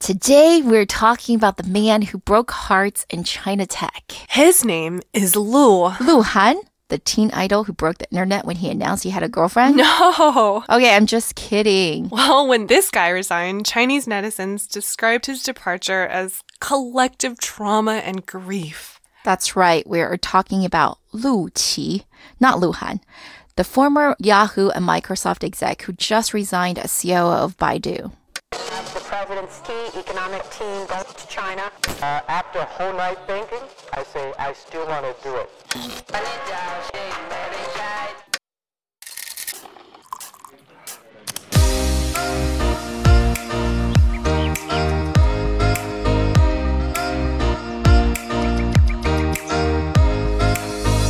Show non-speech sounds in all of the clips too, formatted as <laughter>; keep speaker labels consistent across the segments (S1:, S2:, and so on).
S1: Today, we're talking about the man who broke hearts in China tech.
S2: His name is Lu.
S1: Lu Han, the teen idol who broke the internet when he announced he had a girlfriend.
S2: No. <laughs>
S1: Okay, I'm just kidding.
S2: Well, when this guy resigned, Chinese netizens described his departure as collective trauma and grief.
S1: That's right. We are talking about Lu Qi, not Lu Han, the former Yahoo and Microsoft exec who just resigned as CEO of Baidu.
S3: The president's key economic team goes to China.
S4: Uh, after a whole night thinking, I say I still want to do it.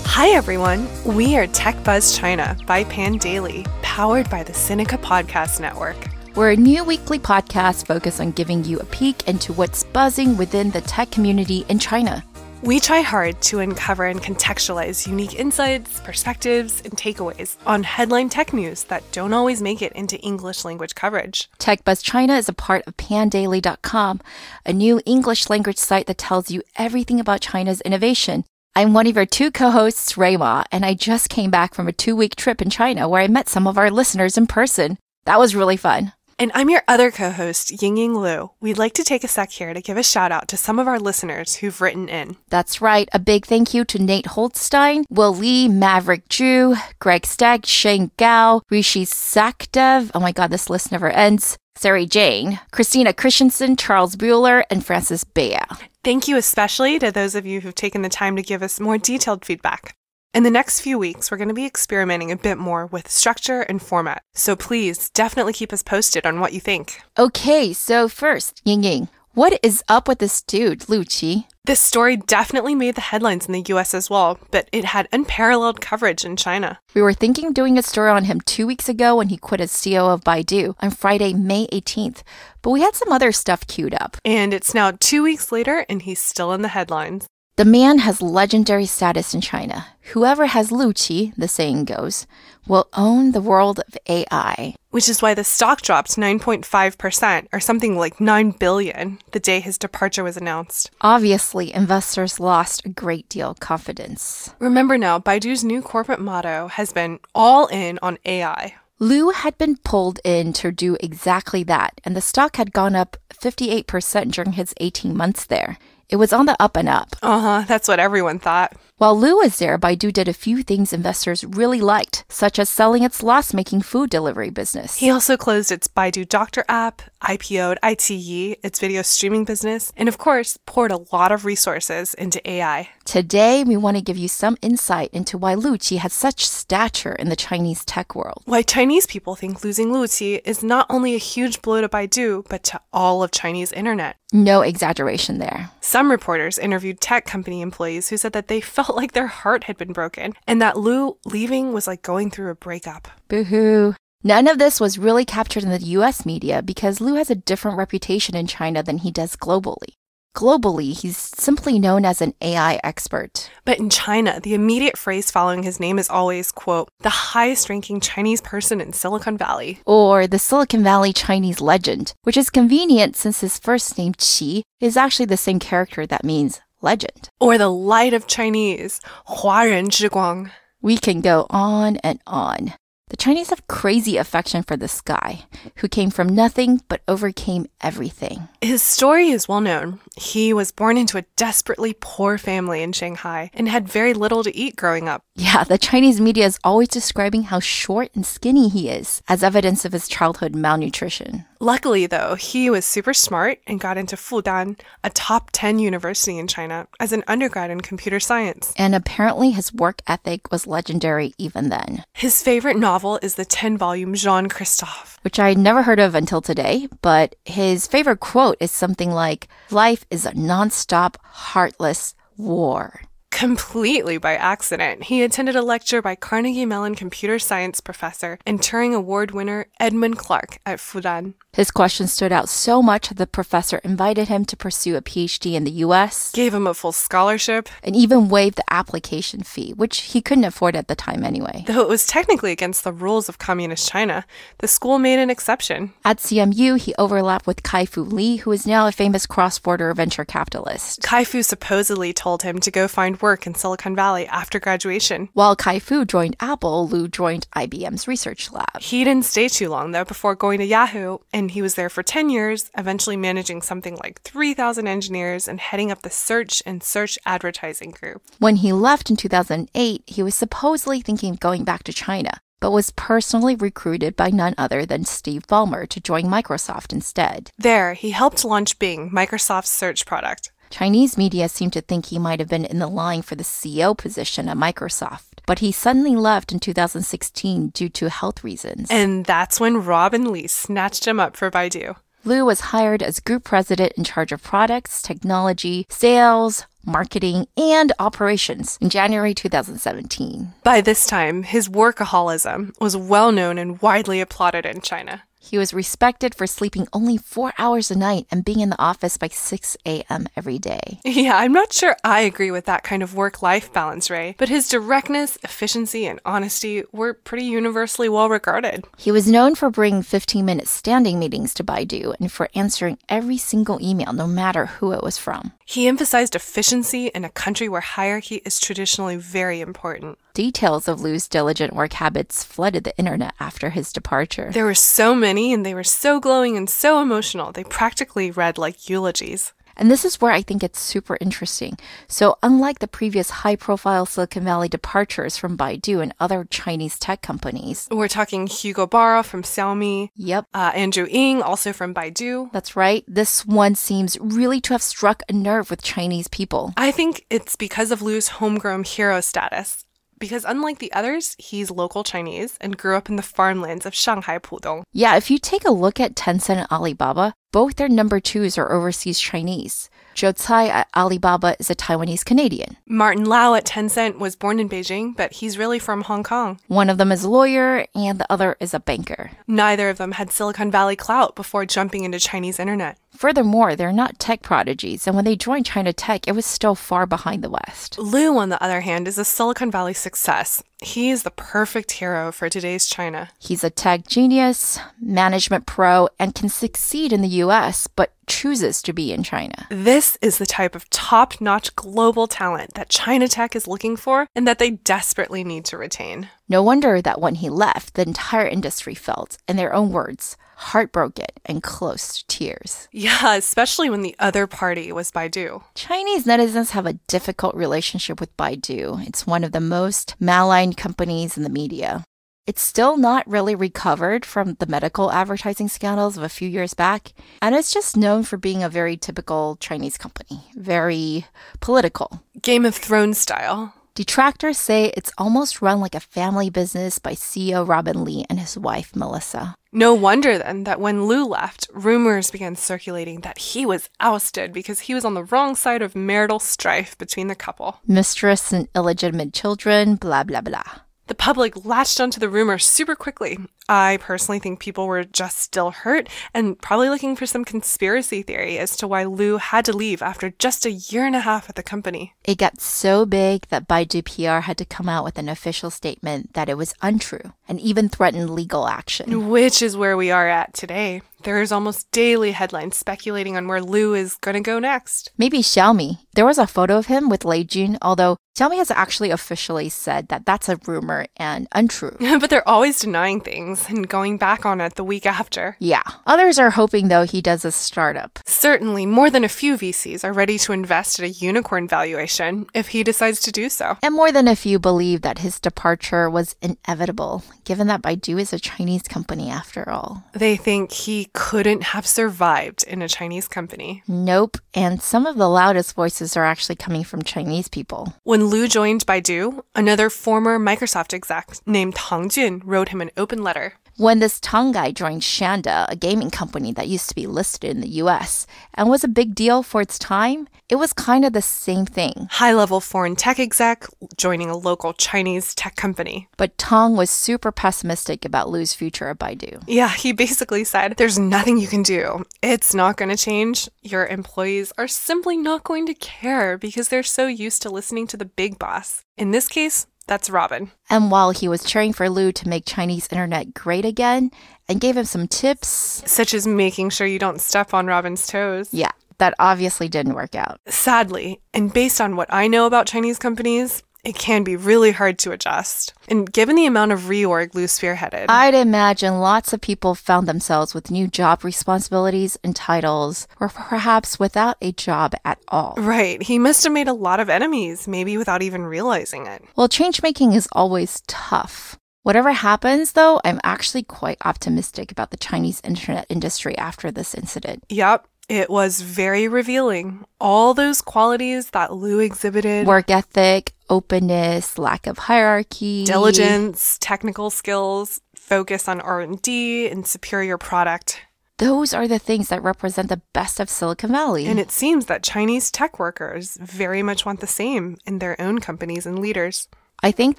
S2: Hi, everyone. We are Tech Buzz China by Pandaily, powered by the Sinica Podcast Network.
S1: We're a new weekly podcast focused on giving you a peek into what's buzzing within the tech community in China.
S2: We try hard to uncover and contextualize unique insights, perspectives, and takeaways on headline tech news that don't always make it into English language coverage.
S1: TechBuzz China is a part of pandaily.com, a new English language site that tells you everything about China's innovation. I'm one of your two co-hosts, Rui Ma, and I just came back from a two-week trip in China where I met some of our listeners in person. That was really fun.
S2: And I'm your other co host, Yingying Lu. We'd like to take a sec here to give a shout out to some of our listeners who've written in.
S1: That's right. A big thank you to Nate Holstein, Will Lee, Maverick Drew, Greg Stagg, Shane Gao, Rishi Sakdev. Oh my God, this list never ends. Sarah Jane, Christina Christensen, Charles Bueller, and Francis Bea.
S2: Thank you especially to those of you who've taken the time to give us more detailed feedback. In the next few weeks, we're going to be experimenting a bit more with structure and format. So please definitely keep us posted on what you think.
S1: Okay, so first, Ying Ying, what is up with this dude, Lu Qi?
S2: This story definitely made the headlines in the US as well, but it had unparalleled coverage in China.
S1: We were thinking doing a story on him two weeks ago when he quit as CEO of Baidu on Friday, May 18th, but we had some other stuff queued up.
S2: And it's now two weeks later, and he's still in the headlines.
S1: The man has legendary status in China. Whoever has Lu Qi, the saying goes, will own the world of AI.
S2: Which is why the stock dropped 9.5%, or something like 9 billion, the day his departure was announced.
S1: Obviously, investors lost a great deal of confidence.
S2: Remember now, Baidu's new corporate motto has been all in on AI.
S1: Lu had been pulled in to do exactly that, and the stock had gone up 58% during his 18 months there. It was on the up and up.
S2: Uh huh, that's what everyone thought.
S1: While Lu was there, Baidu did a few things investors really liked, such as selling its loss making food delivery business.
S2: He also closed its Baidu Doctor app, IPO'd iQIYI, its video streaming business, and of course, poured a lot of resources into AI.
S1: Today, we want to give you some insight into why Lu Qi has such stature in the Chinese tech world.
S2: Why Chinese people think losing Lu Qi is not only a huge blow to Baidu, but to all of Chinese internet.
S1: No exaggeration there.
S2: Some reporters interviewed tech company employees who said that they <laughs> felt like their heart had been broken and that Lu leaving was like going through a breakup.
S1: Boo hoo. None of this was really captured in the US media because Lu has a different reputation in China than he does globally. Globally, he's simply known as an AI expert.
S2: But in China, the immediate phrase following his name is always, quote, the highest ranking Chinese person in Silicon Valley.
S1: Or the Silicon Valley Chinese legend, which is convenient since his first name Qi is actually the same character that means legend.
S2: Or the light of Chinese, 华人之光.
S1: We can go on and on. The Chinese have crazy affection for this guy, who came from nothing but overcame everything.
S2: His story is well known. He was born into a desperately poor family in Shanghai and had very little to eat growing up.
S1: Yeah, the Chinese media is always describing how short and skinny he is as evidence of his childhood malnutrition.
S2: Luckily, though, he was super smart and got into Fudan, a top 10 university in China, as an undergrad in computer science.
S1: And apparently, his work ethic was legendary even then.
S2: His favorite novel is the 10 volume Jean Christophe,
S1: which I'd never heard of until today, but his favorite quote is something like Life is a nonstop, heartless war.
S2: Completely by accident. He attended a lecture by Carnegie Mellon computer science professor and Turing Award winner Edmund Clarke at Fudan.
S1: His question stood out so much that the professor invited him to pursue a PhD in the US
S2: Gave him a full scholarship,
S1: and even waived the application fee, which he couldn't afford at the time anyway.
S2: though it was technically against the rules of communist China. The school made an exception.
S1: At CMU, he overlapped with Kai-Fu Lee, who is now a famous cross-border venture capitalist.
S2: Kai-Fu supposedly told him to go find work in Silicon Valley after graduation.
S1: While Kai-Fu joined Apple, Lu joined IBM's research lab.
S2: He didn't stay too long though before going to Yahoo, and he was there for 10 years, eventually managing something like 3,000 engineers and heading up the search and search advertising group.
S1: When he left in 2008, he was supposedly thinking of going back to China, but was personally recruited by none other than Steve Ballmer to join Microsoft instead.
S2: There, he helped launch Bing, Microsoft's search product.
S1: Chinese media seemed to think he might have been in the line for the CEO position at Microsoft, but he suddenly left in 2016 due to health reasons.
S2: And that's when Robin Li snatched him up for Baidu.
S1: Lu was hired as group president in charge of products, technology, sales, marketing, and operations in January 2017.
S2: By this time, his workaholism was well known and widely applauded in China.
S1: He was respected for sleeping only four hours a night and being in the office by 6 a.m. every day.
S2: Yeah, I'm not sure I agree with that kind of work life balance, Rui, but his directness, efficiency, and honesty were pretty universally well regarded.
S1: He was known for bringing 15 minute standing meetings to Baidu and for answering every single email, no matter who it was from.
S2: He emphasized efficiency in a country where hierarchy is traditionally very important.
S1: Details of Lu's diligent work habits flooded the internet after his departure.
S2: There were so many, and they were so glowing and so emotional, they practically read like eulogies.
S1: And this is where I think it's super interesting. So, unlike the previous high profile Silicon Valley departures from Baidu and other Chinese tech companies,
S2: We're talking Hugo Barra from Xiaomi,
S1: yep,
S2: uh, Andrew Ng, also from Baidu.
S1: that's right, this one seems really to have struck a nerve with Chinese people.
S2: I think it's because of Lu's homegrown hero status. Because unlike the others, he's local Chinese and grew up in the farmlands of Shanghai Pudong.
S1: Yeah, if you take a look at Tencent and Alibaba, both their number twos are overseas Chinese. Joe Tsai at Alibaba is a Taiwanese Canadian.
S2: Martin Lau at Tencent was born in Beijing, but he's really from Hong Kong.
S1: One of them is a lawyer, and the other is a banker.
S2: Neither of them had Silicon Valley clout before jumping into Chinese internet.
S1: Furthermore, they're not tech prodigies, and when they joined China Tech, it was still far behind the West.
S2: Lu, on the other hand, is a Silicon Valley success. He is the perfect hero for today's China.
S1: He's a tech genius, management pro, and can succeed in the US, but chooses to be in China.
S2: This is the type of top notch global talent that China Tech is looking for and that they desperately need to retain.
S1: No wonder that when he left, the entire industry felt, in their own words, heartbroken and close to tears.
S2: Yeah, especially when the other party was Baidu.
S1: Chinese netizens have a difficult relationship with Baidu. It's one of the most maligned companies in the media. It's still not really recovered from the medical advertising scandals of a few years back, and it's just known for being a very typical Chinese company, very political.
S2: Game of Thrones style.
S1: Detractors say it's almost run like a family business by CEO Robin Li and his wife Melissa.
S2: No wonder then that when Lu left, rumors began circulating that he was ousted because he was on the wrong side of marital strife between the couple.
S1: Mistress and illegitimate children, blah, blah, blah.
S2: The public latched onto the rumor super quickly. I personally think people were just still hurt and probably looking for some conspiracy theory as to why Lu had to leave after just a year and a half at the company.
S1: It got so big that Baidu PR had to come out with an official statement that it was untrue and even threatened legal action.
S2: Which is where we are at today. There's almost daily headlines speculating on where Lu is going to go next.
S1: Maybe Xiaomi. There was a photo of him with Lei Jun, although Xiaomi has actually officially said that that's a rumor and untrue. <laughs>
S2: but they're always denying things and going back on it the week after.
S1: Yeah. Others are hoping, though, he does a startup.
S2: Certainly, more than a few VCs are ready to invest at a unicorn valuation if he decides to do so.
S1: And more than a few believe that his departure was inevitable, given that Baidu is a Chinese company after all.
S2: They think he couldn't have survived in a Chinese company.
S1: Nope. And some of the loudest voices are actually coming from Chinese people.
S2: When Lu joined Baidu, another former Microsoft exec named Tang Jun wrote him an open letter.
S1: When this Tang guy joined Shanda, a gaming company that used to be listed in the US and was a big deal for its time, it was kind of the same thing.
S2: High level foreign tech exec joining a local Chinese tech company.
S1: But Tang was super pessimistic about Lu's future at Baidu.
S2: Yeah, he basically said, There's nothing you can do. It's not going to change. Your employees are simply not going to care because they're so used to listening to the big boss. In this case, that's Robin.
S1: And while he was cheering for Lu to make Chinese internet great again and gave him some tips,
S2: Such as making sure you don't step on Robin's toes.
S1: yeah, that obviously didn't work out.
S2: Sadly, and based on what I know about Chinese companies, it can be really hard to adjust. And given the amount of reorg Lu spearheaded,
S1: I'd imagine lots of people found themselves with new job responsibilities and titles, or perhaps without a job at all.
S2: right, he must have made a lot of enemies, maybe without even realizing it.
S1: Well, change making is always tough. Whatever happens, though, I'm actually quite optimistic about the Chinese internet industry after this incident.
S2: Yep, it was very revealing. All those qualities that Lu exhibited
S1: Work ethic, openness, lack of hierarchy,
S2: diligence, technical skills, focus on R&D and superior product.
S1: Those are the things that represent the best of Silicon Valley.
S2: And it seems that Chinese tech workers very much want the same in their own companies and leaders.
S1: I think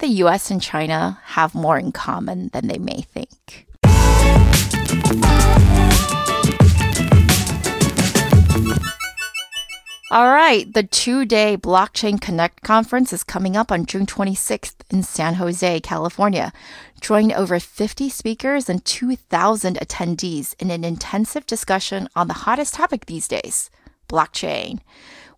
S1: the US and China have more in common than they may think. All right, the two day Blockchain Connect conference is coming up on June 26th in San Jose, California. Join over 50 speakers and 2,000 attendees in an intensive discussion on the hottest topic these days blockchain.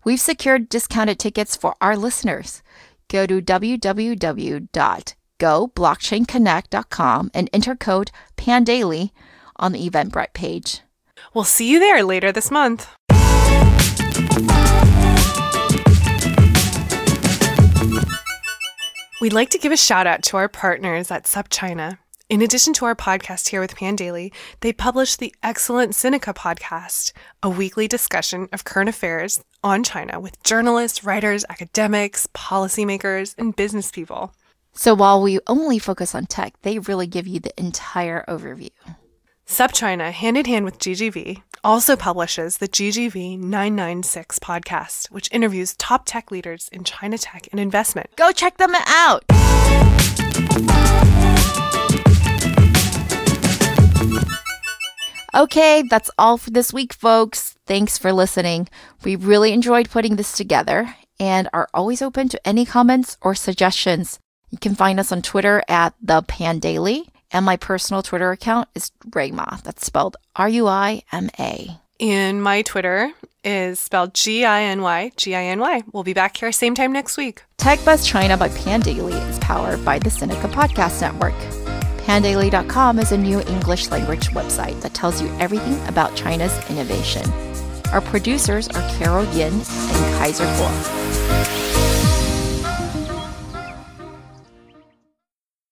S1: We've secured discounted tickets for our listeners. Go to www.goblockchainconnect.com and enter code PANDAILY on the Eventbrite page.
S2: We'll see you there later this month. We'd like to give a shout out to our partners at SupChina. In addition to our podcast here with Pandaily, they publish the excellent Sinica podcast, a weekly discussion of current affairs on China with journalists, writers, academics, policymakers, and business people.
S1: So while we only focus on tech, they really give you the entire overview.
S2: SupChina, hand in hand with GGV, also publishes the GGV 996 podcast, which interviews top tech leaders in China tech and investment.
S1: Go check them out. Okay, that's all for this week, folks. Thanks for listening. We really enjoyed putting this together and are always open to any comments or suggestions. You can find us on Twitter at the Pandaily, and my personal Twitter account is Rui Ma. That's spelled R U I M A.
S2: And my Twitter is spelled G I N Y, G I N Y. We'll be back here same time next week.
S1: Tech Buzz China by Pandaily is powered by the Sinica Podcast Network. Pandaily.com is a new English language website that tells you everything about China's innovation. Our producers are Carol Yin and Kaiser Kuo.